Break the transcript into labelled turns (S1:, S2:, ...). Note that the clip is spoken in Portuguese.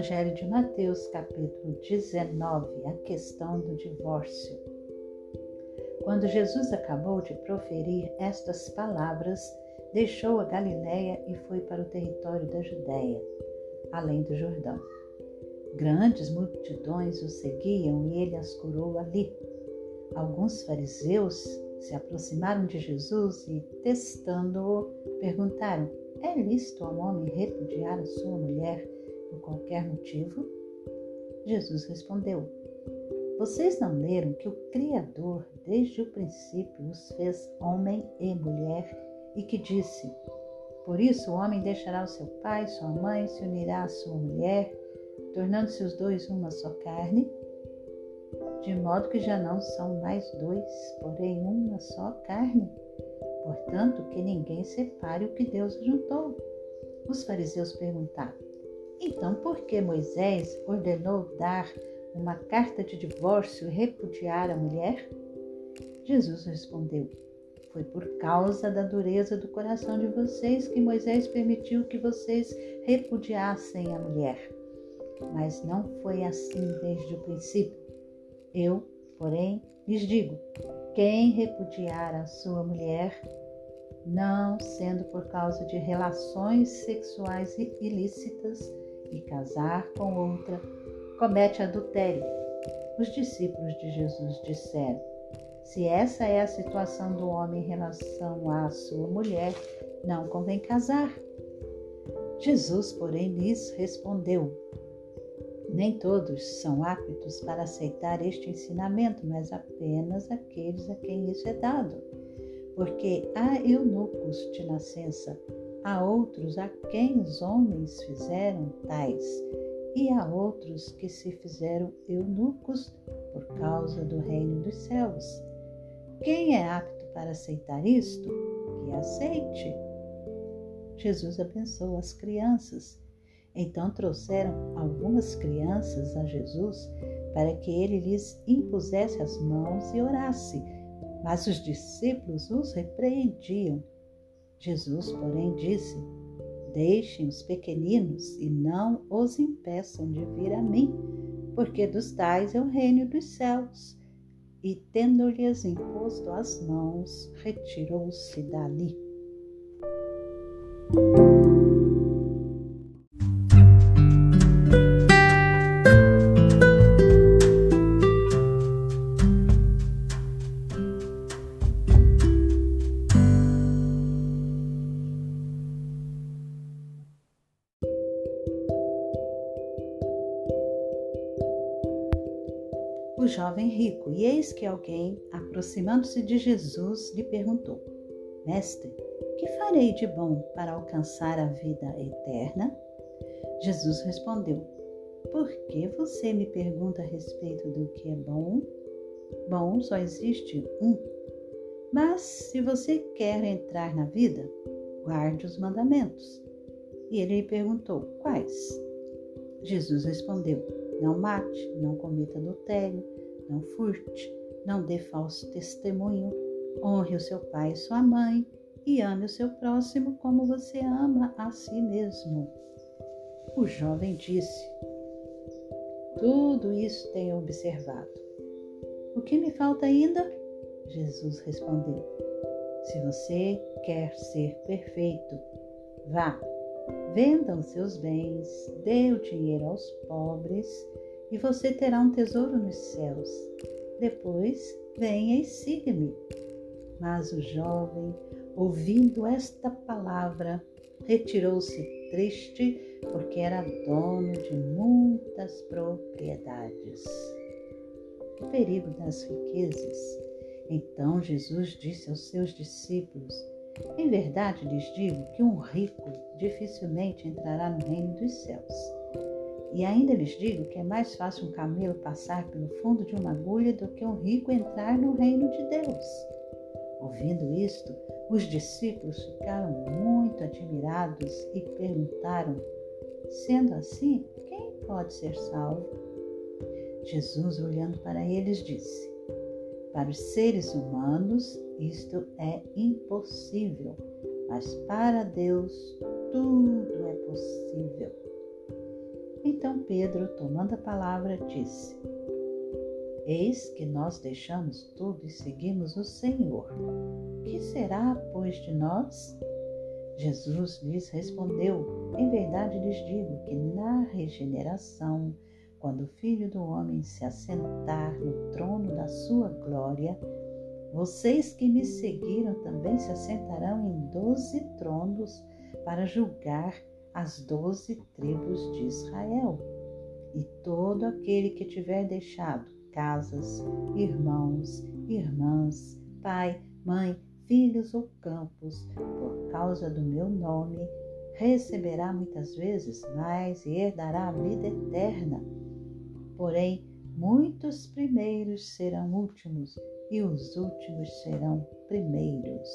S1: Evangelho de Mateus, capítulo 19, a questão do divórcio. Quando Jesus acabou de proferir estas palavras, deixou a Galiléia e foi para o território da Judéia, além do Jordão. Grandes multidões o seguiam e ele as curou ali. Alguns fariseus se aproximaram de Jesus e, testando-o, perguntaram: É lícito ao homem repudiar a sua mulher por qualquer motivo? Jesus respondeu: Vocês não leram que o Criador, desde o princípio, os fez homem e mulher e que disse: Por isso o homem deixará o seu pai, sua mãe, se unirá à sua mulher, tornando-se os dois uma só carne? de modo que já não são mais dois, porém uma só carne. Portanto, que ninguém separe o que Deus juntou. Os fariseus perguntaram: Então, por que Moisés ordenou dar uma carta de divórcio e repudiar a mulher? Jesus respondeu: Foi por causa da dureza do coração de vocês que Moisés permitiu que vocês repudiassem a mulher. Mas não foi assim desde o princípio. Eu, porém, lhes digo: quem repudiar a sua mulher, não sendo por causa de relações sexuais ilícitas, e casar com outra, comete adultério. Os discípulos de Jesus disseram: Se essa é a situação do homem em relação à sua mulher, não convém casar. Jesus, porém, lhes respondeu: nem todos são aptos para aceitar este ensinamento, mas apenas aqueles a quem isso é dado. Porque há eunucos de nascença, há outros a quem os homens fizeram tais, e há outros que se fizeram eunucos por causa do reino dos céus. Quem é apto para aceitar isto? Que aceite. Jesus abençoa as crianças então trouxeram algumas crianças a Jesus para que ele lhes impusesse as mãos e orasse, mas os discípulos os repreendiam. Jesus, porém, disse: Deixem os pequeninos e não os impeçam de vir a mim, porque dos tais é o reino dos céus. E, tendo-lhes imposto as mãos, retirou-se dali. O jovem rico, e eis que alguém, aproximando-se de Jesus, lhe perguntou: Mestre, que farei de bom para alcançar a vida eterna? Jesus respondeu: Por que você me pergunta a respeito do que é bom? Bom só existe um. Mas se você quer entrar na vida, guarde os mandamentos. E ele lhe perguntou: Quais? Jesus respondeu: Não mate, não cometa adultério, não furte, não dê falso testemunho, honre o seu pai e sua mãe e ame o seu próximo como você ama a si mesmo. O jovem disse: Tudo isso tenho observado. O que me falta ainda? Jesus respondeu: Se você quer ser perfeito, vá, venda os seus bens, dê o dinheiro aos pobres e você terá um tesouro nos céus. Depois, venha e siga-me. Mas o jovem, ouvindo esta palavra, retirou-se triste, porque era dono de muitas propriedades. O perigo das riquezas. Então Jesus disse aos seus discípulos: Em verdade lhes digo que um rico dificilmente entrará no reino dos céus. E ainda lhes digo que é mais fácil um camelo passar pelo fundo de uma agulha do que um rico entrar no reino de Deus. Ouvindo isto, os discípulos ficaram muito admirados e perguntaram: Sendo assim, quem pode ser salvo? Jesus, olhando para eles, disse: Para os seres humanos isto é impossível, mas para Deus tudo é possível. Então Pedro, tomando a palavra, disse: Eis que nós deixamos tudo e seguimos o Senhor. Que será, pois, de nós? Jesus lhes respondeu: Em verdade lhes digo que na regeneração, quando o Filho do Homem se assentar no trono da sua glória, vocês que me seguiram também se assentarão em doze tronos para julgar as doze tribos de Israel. E todo aquele que tiver deixado casas, irmãos, irmãs, pai, mãe, filhos ou campos, por causa do meu nome, receberá muitas vezes mais e herdará a vida eterna. Porém, muitos primeiros serão últimos e os últimos serão primeiros.